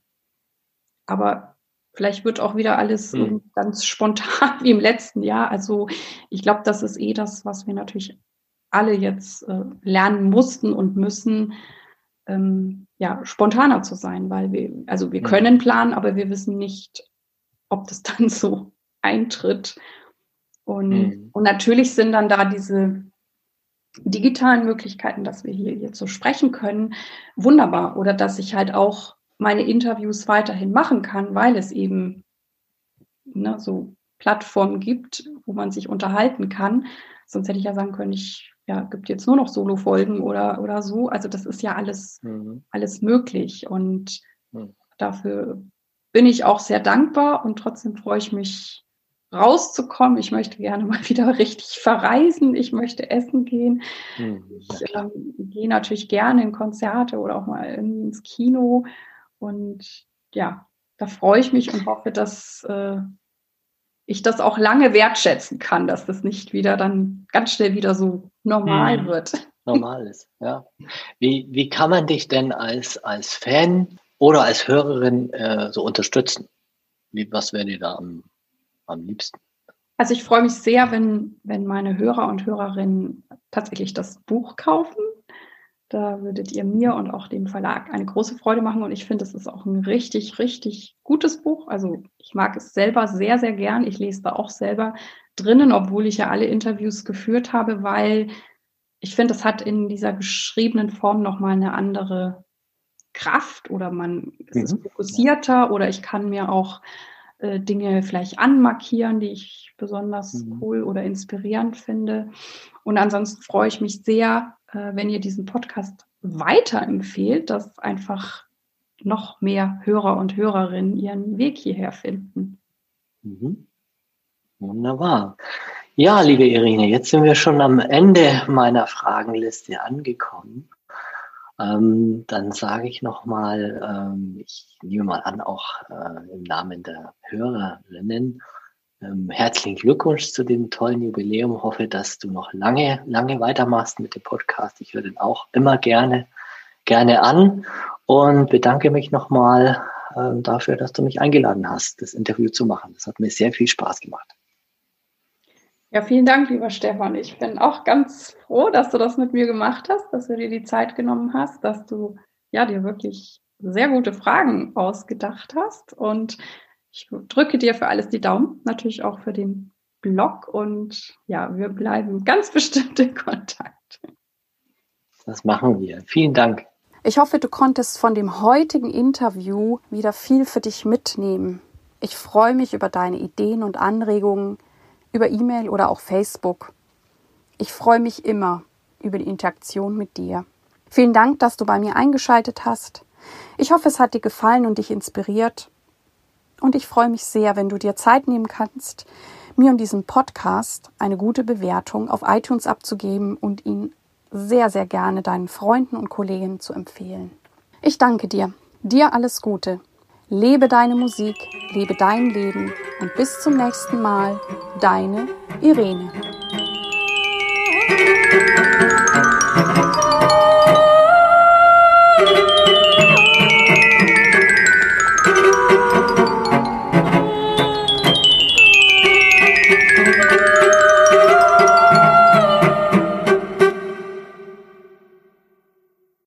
aber vielleicht wird auch wieder alles hm. ganz spontan wie im letzten Jahr. Also ich glaube, das ist eh das, was wir natürlich alle jetzt äh, lernen mussten und müssen, ähm, ja, spontaner zu sein, weil wir, also wir hm. können planen, aber wir wissen nicht, ob das dann so eintritt. Und, hm. und natürlich sind dann da diese digitalen Möglichkeiten, dass wir hier jetzt so sprechen können, wunderbar. Oder dass ich halt auch meine Interviews weiterhin machen kann, weil es eben ne, so Plattformen gibt, wo man sich unterhalten kann. Sonst hätte ich ja sagen können, ich ja, gibt jetzt nur noch Solo-Folgen oder, oder so. Also das ist ja alles, mhm. alles möglich. Und mhm. dafür bin ich auch sehr dankbar und trotzdem freue ich mich rauszukommen. Ich möchte gerne mal wieder richtig verreisen. Ich möchte essen gehen. Mhm. Ich ähm, gehe natürlich gerne in Konzerte oder auch mal ins Kino. Und ja, da freue ich mich und hoffe, dass äh, ich das auch lange wertschätzen kann, dass das nicht wieder dann ganz schnell wieder so normal mhm. wird. Normal ist, ja. Wie, wie kann man dich denn als, als Fan oder als Hörerin äh, so unterstützen? Wie, was wäre dir da am am liebsten? Also ich freue mich sehr, wenn, wenn meine Hörer und Hörerinnen tatsächlich das Buch kaufen. Da würdet ihr mir und auch dem Verlag eine große Freude machen. Und ich finde, es ist auch ein richtig, richtig gutes Buch. Also ich mag es selber sehr, sehr gern. Ich lese da auch selber drinnen, obwohl ich ja alle Interviews geführt habe, weil ich finde, es hat in dieser geschriebenen Form nochmal eine andere Kraft oder man ist mhm. fokussierter oder ich kann mir auch äh, Dinge vielleicht anmarkieren, die ich besonders mhm. cool oder inspirierend finde. Und ansonsten freue ich mich sehr, äh, wenn ihr diesen Podcast weiterempfehlt, dass einfach noch mehr Hörer und Hörerinnen ihren Weg hierher finden. Mhm. Wunderbar. Ja, liebe Irene, jetzt sind wir schon am Ende meiner Fragenliste angekommen. Ähm, dann sage ich nochmal, ähm, ich nehme mal an, auch äh, im Namen der Hörerinnen, ähm, herzlichen Glückwunsch zu dem tollen Jubiläum. Hoffe, dass du noch lange, lange weitermachst mit dem Podcast. Ich höre den auch immer gerne, gerne an und bedanke mich nochmal äh, dafür, dass du mich eingeladen hast, das Interview zu machen. Das hat mir sehr viel Spaß gemacht. Ja, vielen Dank, lieber Stefan. Ich bin auch ganz froh, dass du das mit mir gemacht hast, dass du dir die Zeit genommen hast, dass du ja dir wirklich sehr gute Fragen ausgedacht hast. Und ich drücke dir für alles die Daumen, natürlich auch für den Blog. Und ja, wir bleiben ganz bestimmt in Kontakt. Das machen wir. Vielen Dank. Ich hoffe, du konntest von dem heutigen Interview wieder viel für dich mitnehmen. Ich freue mich über deine Ideen und Anregungen über E-Mail oder auch Facebook. Ich freue mich immer über die Interaktion mit dir. Vielen Dank, dass du bei mir eingeschaltet hast. Ich hoffe, es hat dir gefallen und dich inspiriert. Und ich freue mich sehr, wenn du dir Zeit nehmen kannst, mir und diesem Podcast eine gute Bewertung auf iTunes abzugeben und ihn sehr, sehr gerne deinen Freunden und Kollegen zu empfehlen. Ich danke dir. Dir alles Gute. Lebe deine Musik, lebe dein Leben und bis zum nächsten Mal, deine Irene.